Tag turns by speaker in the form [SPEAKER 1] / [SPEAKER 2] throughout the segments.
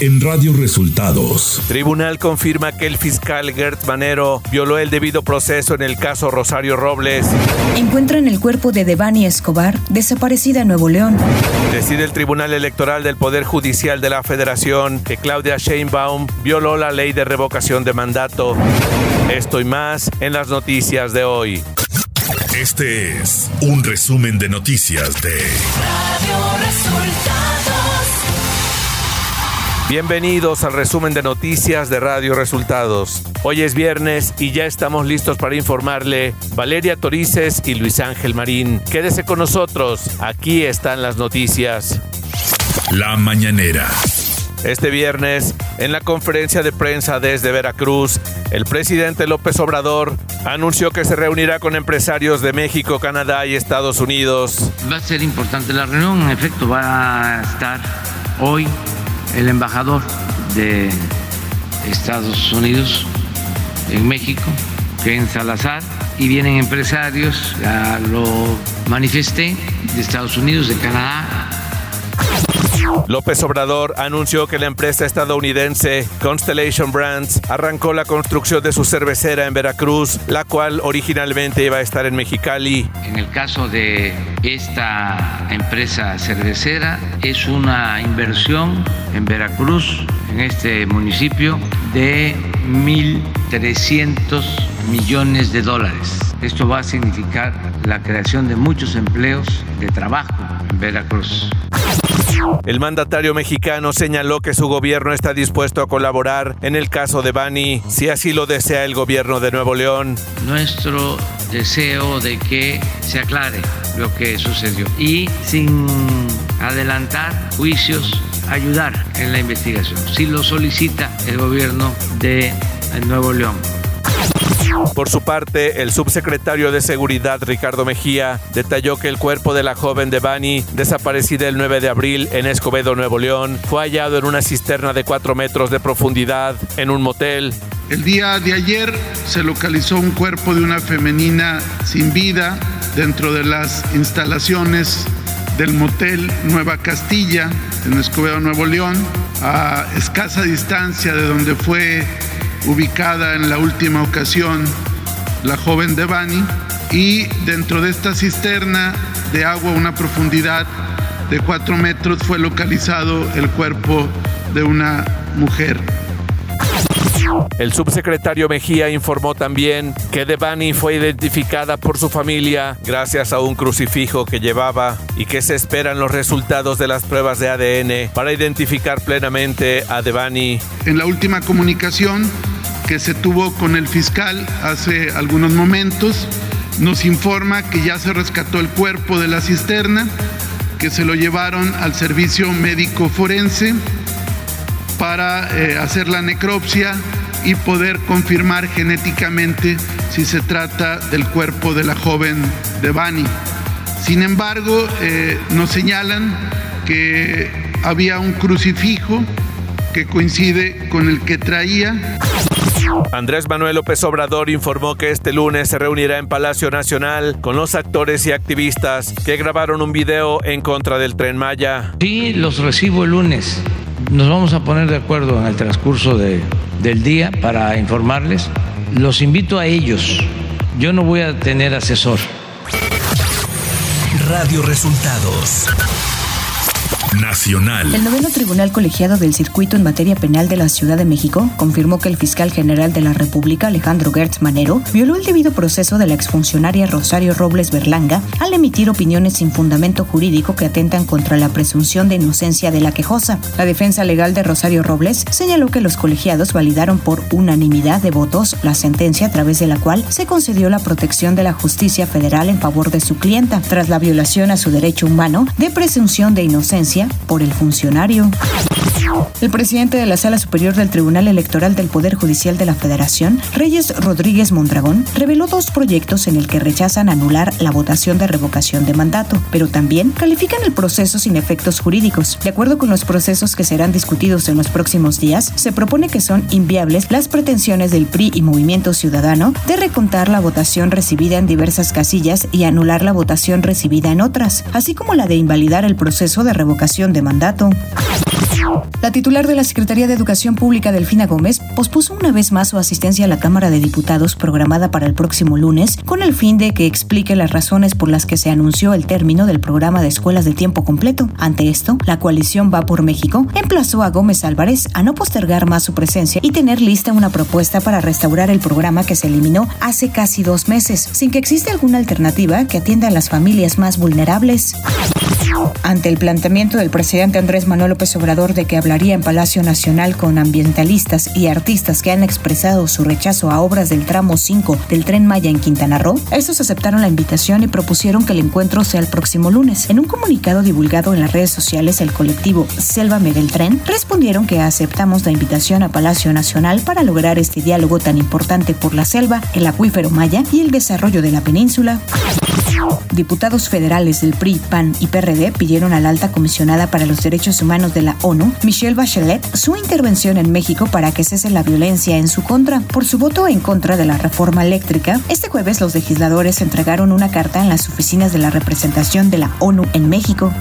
[SPEAKER 1] en Radio Resultados.
[SPEAKER 2] Tribunal confirma que el fiscal Gert Manero violó el debido proceso en el caso Rosario Robles.
[SPEAKER 3] Encuentran el cuerpo de Devani Escobar, desaparecida en Nuevo León.
[SPEAKER 2] Decide el Tribunal Electoral del Poder Judicial de la Federación que Claudia Sheinbaum violó la ley de revocación de mandato. Esto y más en las noticias de hoy.
[SPEAKER 1] Este es un resumen de noticias de Radio Resultados.
[SPEAKER 2] Bienvenidos al resumen de noticias de Radio Resultados. Hoy es viernes y ya estamos listos para informarle Valeria Torices y Luis Ángel Marín. Quédese con nosotros, aquí están las noticias.
[SPEAKER 1] La mañanera.
[SPEAKER 2] Este viernes, en la conferencia de prensa desde Veracruz, el presidente López Obrador anunció que se reunirá con empresarios de México, Canadá y Estados Unidos.
[SPEAKER 4] Va a ser importante la reunión, en efecto, va a estar hoy el embajador de Estados Unidos en México, Ken Salazar, y vienen empresarios, lo manifesté, de Estados Unidos, de Canadá,
[SPEAKER 2] López Obrador anunció que la empresa estadounidense Constellation Brands arrancó la construcción de su cervecera en Veracruz, la cual originalmente iba a estar en Mexicali.
[SPEAKER 4] En el caso de esta empresa cervecera, es una inversión en Veracruz, en este municipio, de 1.300 millones de dólares. Esto va a significar la creación de muchos empleos de trabajo Veracruz.
[SPEAKER 2] El mandatario mexicano señaló que su gobierno está dispuesto a colaborar en el caso de Bani, si así lo desea el gobierno de Nuevo León.
[SPEAKER 4] Nuestro deseo de que se aclare lo que sucedió y sin adelantar juicios, ayudar en la investigación, si lo solicita el gobierno de Nuevo León.
[SPEAKER 2] Por su parte, el subsecretario de Seguridad Ricardo Mejía detalló que el cuerpo de la joven de Bani, desaparecida el 9 de abril en Escobedo, Nuevo León, fue hallado en una cisterna de 4 metros de profundidad en un motel.
[SPEAKER 5] El día de ayer se localizó un cuerpo de una femenina sin vida dentro de las instalaciones del motel Nueva Castilla en Escobedo, Nuevo León, a escasa distancia de donde fue ubicada en la última ocasión la joven Devani y dentro de esta cisterna de agua a una profundidad de cuatro metros fue localizado el cuerpo de una mujer.
[SPEAKER 2] El subsecretario Mejía informó también que Devani fue identificada por su familia gracias a un crucifijo que llevaba y que se esperan los resultados de las pruebas de ADN para identificar plenamente a Devani.
[SPEAKER 5] En la última comunicación que se tuvo con el fiscal hace algunos momentos, nos informa que ya se rescató el cuerpo de la cisterna, que se lo llevaron al servicio médico forense para eh, hacer la necropsia y poder confirmar genéticamente si se trata del cuerpo de la joven de Bani. Sin embargo, eh, nos señalan que había un crucifijo que coincide con el que traía.
[SPEAKER 2] Andrés Manuel López Obrador informó que este lunes se reunirá en Palacio Nacional con los actores y activistas que grabaron un video en contra del tren Maya.
[SPEAKER 4] Sí, los recibo el lunes. Nos vamos a poner de acuerdo en el transcurso de, del día para informarles. Los invito a ellos. Yo no voy a tener asesor.
[SPEAKER 1] Radio Resultados. Nacional.
[SPEAKER 3] El noveno Tribunal Colegiado del Circuito en materia penal de la Ciudad de México confirmó que el fiscal general de la República, Alejandro Gertz Manero, violó el debido proceso de la exfuncionaria Rosario Robles Berlanga al emitir opiniones sin fundamento jurídico que atentan contra la presunción de inocencia de la quejosa. La defensa legal de Rosario Robles señaló que los colegiados validaron por unanimidad de votos la sentencia a través de la cual se concedió la protección de la justicia federal en favor de su clienta tras la violación a su derecho humano de presunción de inocencia por el funcionario. El presidente de la Sala Superior del Tribunal Electoral del Poder Judicial de la Federación, Reyes Rodríguez Mondragón, reveló dos proyectos en el que rechazan anular la votación de revocación de mandato, pero también califican el proceso sin efectos jurídicos. De acuerdo con los procesos que serán discutidos en los próximos días, se propone que son inviables las pretensiones del PRI y Movimiento Ciudadano de recontar la votación recibida en diversas casillas y anular la votación recibida en otras, así como la de invalidar el proceso de revocación de mandato. La titular de la Secretaría de Educación Pública, Delfina Gómez, pospuso una vez más su asistencia a la Cámara de Diputados programada para el próximo lunes con el fin de que explique las razones por las que se anunció el término del programa de escuelas de tiempo completo. Ante esto, la coalición Va por México emplazó a Gómez Álvarez a no postergar más su presencia y tener lista una propuesta para restaurar el programa que se eliminó hace casi dos meses, sin que exista alguna alternativa que atienda a las familias más vulnerables. Ante el planteamiento del presidente Andrés Manuel López Obrador de que hablaría en Palacio Nacional con ambientalistas y artistas que han expresado su rechazo a obras del tramo 5 del tren Maya en Quintana Roo, estos aceptaron la invitación y propusieron que el encuentro sea el próximo lunes. En un comunicado divulgado en las redes sociales, el colectivo Sélvame del Tren respondieron que aceptamos la invitación a Palacio Nacional para lograr este diálogo tan importante por la selva, el acuífero Maya y el desarrollo de la península. Diputados federales del PRI, PAN y PRD pidieron a la alta comisionada para los derechos humanos de la ONU, Michelle Bachelet, su intervención en México para que cese la violencia en su contra. Por su voto en contra de la reforma eléctrica, este jueves los legisladores entregaron una carta en las oficinas de la representación de la ONU en México.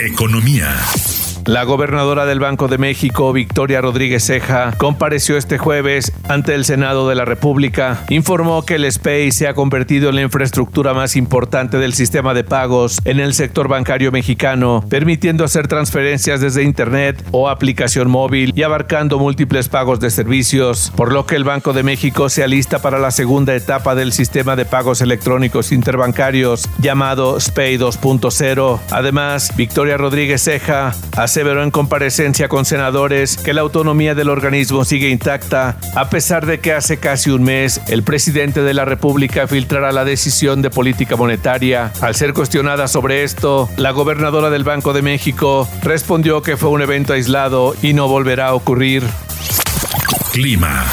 [SPEAKER 1] Economía.
[SPEAKER 2] La gobernadora del Banco de México, Victoria Rodríguez Ceja, compareció este jueves ante el Senado de la República. Informó que el SPEI se ha convertido en la infraestructura más importante del sistema de pagos en el sector bancario mexicano, permitiendo hacer transferencias desde Internet o aplicación móvil y abarcando múltiples pagos de servicios, por lo que el Banco de México se alista para la segunda etapa del sistema de pagos electrónicos interbancarios llamado SPEI 2.0. Además, Victoria Rodríguez Ceja aseveró en comparecencia con senadores que la autonomía del organismo sigue intacta, a pesar de que hace casi un mes el presidente de la República filtrara la decisión de política monetaria. Al ser cuestionada sobre esto, la gobernadora del Banco de México respondió que fue un evento aislado y no volverá a ocurrir.
[SPEAKER 1] Clima.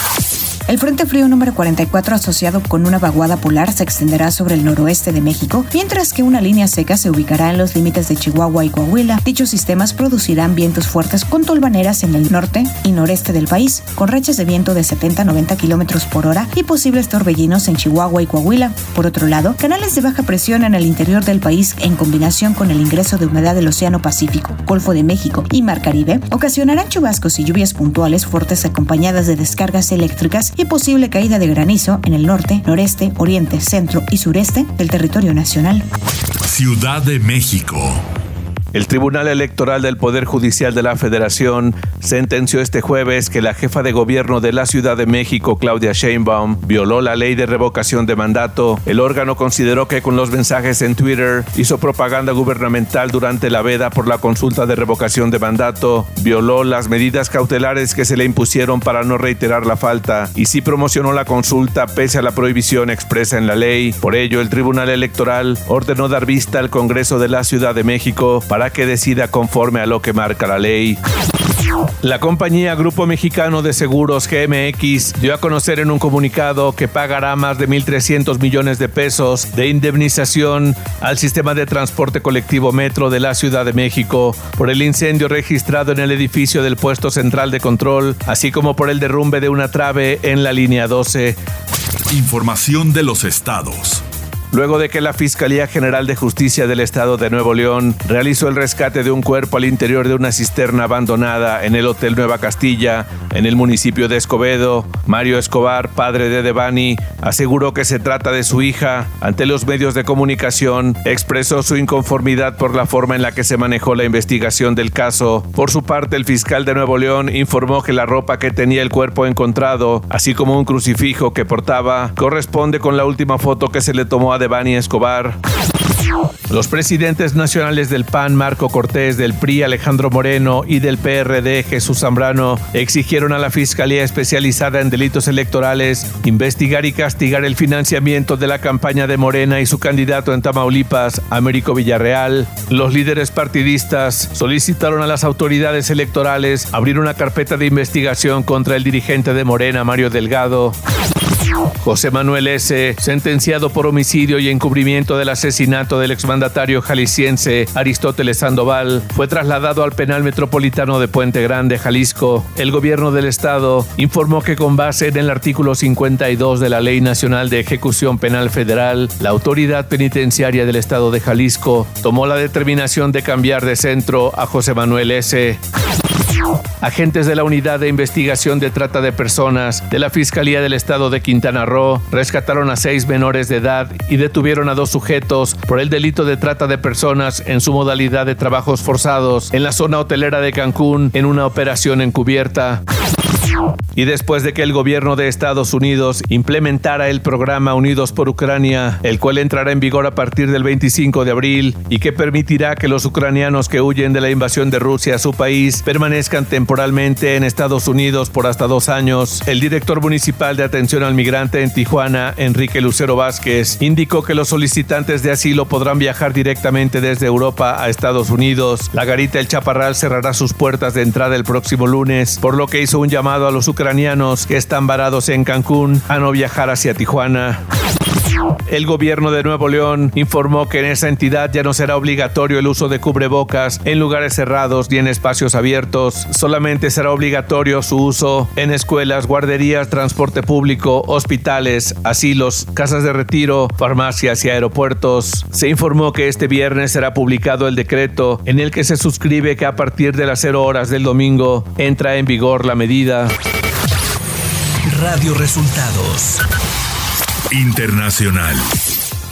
[SPEAKER 3] El Frente Frío número 44 asociado con una vaguada polar se extenderá sobre el noroeste de México, mientras que una línea seca se ubicará en los límites de Chihuahua y Coahuila. Dichos sistemas producirán vientos fuertes con tolvaneras en el norte y noreste del país, con rachas de viento de 70 a 90 kilómetros por hora y posibles torbellinos en Chihuahua y Coahuila. Por otro lado, canales de baja presión en el interior del país, en combinación con el ingreso de humedad del Océano Pacífico, Golfo de México y Mar Caribe, ocasionarán chubascos y lluvias puntuales fuertes acompañadas de descargas eléctricas y posible caída de granizo en el norte, noreste, oriente, centro y sureste del territorio nacional.
[SPEAKER 1] Ciudad de México.
[SPEAKER 2] El Tribunal Electoral del Poder Judicial de la Federación sentenció este jueves que la jefa de gobierno de la Ciudad de México, Claudia Sheinbaum, violó la ley de revocación de mandato. El órgano consideró que con los mensajes en Twitter hizo propaganda gubernamental durante la veda por la consulta de revocación de mandato, violó las medidas cautelares que se le impusieron para no reiterar la falta y sí promocionó la consulta pese a la prohibición expresa en la ley. Por ello, el Tribunal Electoral ordenó dar vista al Congreso de la Ciudad de México para que decida conforme a lo que marca la ley. La compañía Grupo Mexicano de Seguros GMX dio a conocer en un comunicado que pagará más de 1.300 millones de pesos de indemnización al sistema de transporte colectivo Metro de la Ciudad de México por el incendio registrado en el edificio del puesto central de control, así como por el derrumbe de una trave en la línea 12.
[SPEAKER 1] Información de los estados
[SPEAKER 2] luego de que la Fiscalía General de Justicia del Estado de Nuevo León realizó el rescate de un cuerpo al interior de una cisterna abandonada en el Hotel Nueva Castilla, en el municipio de Escobedo. Mario Escobar, padre de Devani, aseguró que se trata de su hija. Ante los medios de comunicación, expresó su inconformidad por la forma en la que se manejó la investigación del caso. Por su parte, el fiscal de Nuevo León informó que la ropa que tenía el cuerpo encontrado, así como un crucifijo que portaba, corresponde con la última foto que se le tomó a de Bani Escobar. Los presidentes nacionales del PAN, Marco Cortés, del PRI, Alejandro Moreno y del PRD, Jesús Zambrano, exigieron a la Fiscalía Especializada en Delitos Electorales investigar y castigar el financiamiento de la campaña de Morena y su candidato en Tamaulipas, Américo Villarreal. Los líderes partidistas solicitaron a las autoridades electorales abrir una carpeta de investigación contra el dirigente de Morena, Mario Delgado. José Manuel S., sentenciado por homicidio y encubrimiento del asesinato del exmandatario jalisciense Aristóteles Sandoval, fue trasladado al penal metropolitano de Puente Grande, Jalisco. El gobierno del estado informó que con base en el artículo 52 de la Ley Nacional de Ejecución Penal Federal, la autoridad penitenciaria del estado de Jalisco tomó la determinación de cambiar de centro a José Manuel S. Agentes de la Unidad de Investigación de Trata de Personas de la Fiscalía del Estado de Quintana Roo rescataron a seis menores de edad y detuvieron a dos sujetos por el delito de trata de personas en su modalidad de trabajos forzados en la zona hotelera de Cancún en una operación encubierta. Y después de que el gobierno de Estados Unidos implementara el programa Unidos por Ucrania, el cual entrará en vigor a partir del 25 de abril y que permitirá que los ucranianos que huyen de la invasión de Rusia a su país permanezcan temporalmente en Estados Unidos por hasta dos años, el director municipal de atención al migrante en Tijuana, Enrique Lucero Vázquez, indicó que los solicitantes de asilo podrán viajar directamente desde Europa a Estados Unidos. La garita El Chaparral cerrará sus puertas de entrada el próximo lunes, por lo que hizo un llamado a los ucranianos que están varados en Cancún a no viajar hacia Tijuana. El gobierno de Nuevo León informó que en esa entidad ya no será obligatorio el uso de cubrebocas en lugares cerrados ni en espacios abiertos. Solamente será obligatorio su uso en escuelas, guarderías, transporte público, hospitales, asilos, casas de retiro, farmacias y aeropuertos. Se informó que este viernes será publicado el decreto en el que se suscribe que a partir de las 0 horas del domingo entra en vigor la medida.
[SPEAKER 1] Radio Resultados Internacional.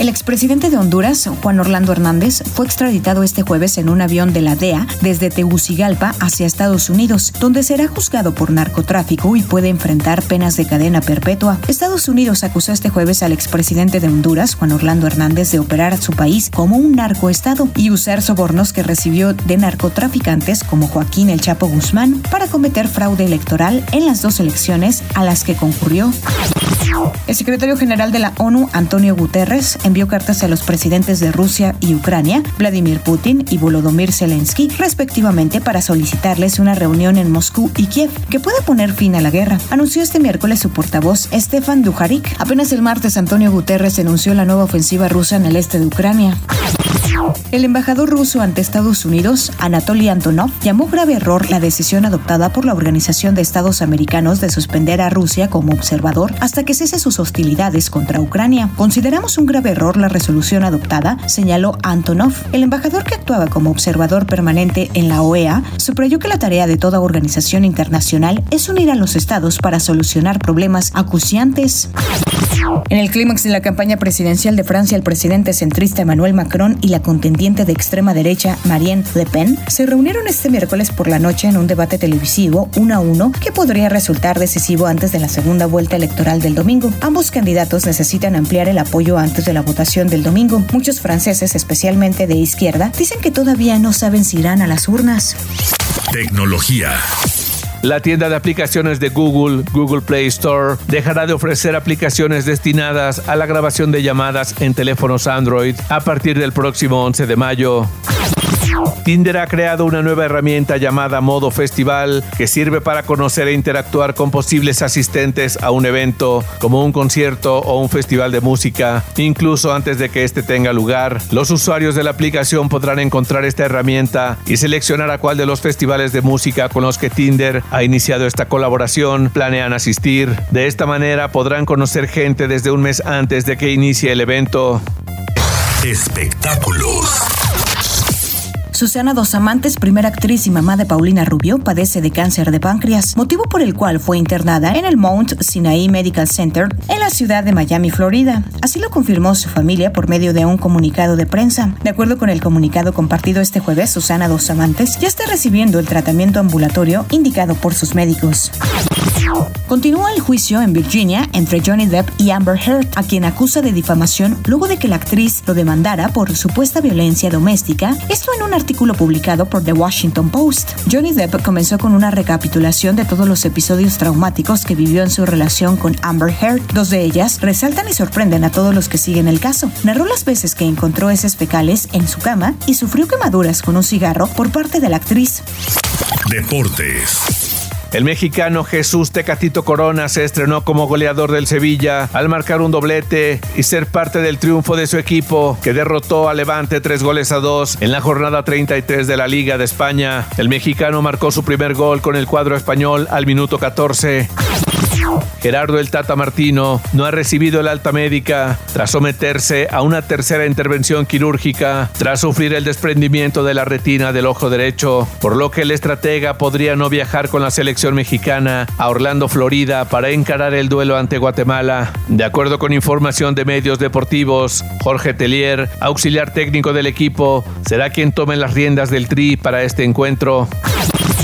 [SPEAKER 3] El expresidente de Honduras, Juan Orlando Hernández, fue extraditado este jueves en un avión de la DEA desde Tegucigalpa hacia Estados Unidos, donde será juzgado por narcotráfico y puede enfrentar penas de cadena perpetua. Estados Unidos acusó este jueves al expresidente de Honduras, Juan Orlando Hernández, de operar a su país como un narcoestado y usar sobornos que recibió de narcotraficantes como Joaquín El Chapo Guzmán para cometer fraude electoral en las dos elecciones a las que concurrió. El secretario general de la ONU, Antonio Guterres, envió cartas a los presidentes de Rusia y Ucrania, Vladimir Putin y Volodymyr Zelensky, respectivamente, para solicitarles una reunión en Moscú y Kiev que pueda poner fin a la guerra. Anunció este miércoles su portavoz, Stefan Dujarik. Apenas el martes, Antonio Guterres denunció la nueva ofensiva rusa en el este de Ucrania. El embajador ruso ante Estados Unidos, Anatoly Antonov, llamó grave error la decisión adoptada por la Organización de Estados Americanos de suspender a Rusia como observador hasta que cese sus hostilidades contra Ucrania. Consideramos un grave error la resolución adoptada, señaló Antonov. El embajador que actuaba como observador permanente en la OEA subrayó que la tarea de toda organización internacional es unir a los estados para solucionar problemas acuciantes. En el clímax de la campaña presidencial de Francia, el presidente centrista Emmanuel Macron y la contendiente de extrema derecha Marine Le Pen se reunieron este miércoles por la noche en un debate televisivo uno a uno que podría resultar decisivo antes de la segunda vuelta electoral del domingo. Ambos candidatos necesitan ampliar el apoyo antes de la votación del domingo. Muchos franceses, especialmente de izquierda, dicen que todavía no saben si irán a las urnas.
[SPEAKER 1] Tecnología.
[SPEAKER 2] La tienda de aplicaciones de Google, Google Play Store, dejará de ofrecer aplicaciones destinadas a la grabación de llamadas en teléfonos Android a partir del próximo 11 de mayo. Tinder ha creado una nueva herramienta llamada Modo Festival que sirve para conocer e interactuar con posibles asistentes a un evento, como un concierto o un festival de música, incluso antes de que este tenga lugar. Los usuarios de la aplicación podrán encontrar esta herramienta y seleccionar a cuál de los festivales de música con los que Tinder ha iniciado esta colaboración planean asistir. De esta manera podrán conocer gente desde un mes antes de que inicie el evento.
[SPEAKER 1] Espectáculos.
[SPEAKER 3] Susana Dos Amantes, primera actriz y mamá de Paulina Rubio, padece de cáncer de páncreas, motivo por el cual fue internada en el Mount Sinai Medical Center en la ciudad de Miami, Florida. Así lo confirmó su familia por medio de un comunicado de prensa. De acuerdo con el comunicado compartido este jueves, Susana Dos Amantes ya está recibiendo el tratamiento ambulatorio indicado por sus médicos. Continúa el juicio en Virginia entre Johnny Depp y Amber Heard, a quien acusa de difamación luego de que la actriz lo demandara por supuesta violencia doméstica, esto en un artículo publicado por The Washington Post. Johnny Depp comenzó con una recapitulación de todos los episodios traumáticos que vivió en su relación con Amber Heard. Dos de ellas resaltan y sorprenden a todos los que siguen el caso. Narró las veces que encontró heces fecales en su cama y sufrió quemaduras con un cigarro por parte de la actriz.
[SPEAKER 1] Deportes.
[SPEAKER 2] El mexicano Jesús Tecatito Corona se estrenó como goleador del Sevilla al marcar un doblete y ser parte del triunfo de su equipo que derrotó a Levante tres goles a dos en la jornada 33 de la Liga de España. El mexicano marcó su primer gol con el cuadro español al minuto 14. Gerardo El Tata Martino no ha recibido el alta médica tras someterse a una tercera intervención quirúrgica tras sufrir el desprendimiento de la retina del ojo derecho, por lo que el estratega podría no viajar con la selección mexicana a Orlando, Florida, para encarar el duelo ante Guatemala. De acuerdo con información de medios deportivos, Jorge Telier, auxiliar técnico del equipo, será quien tome las riendas del tri para este encuentro.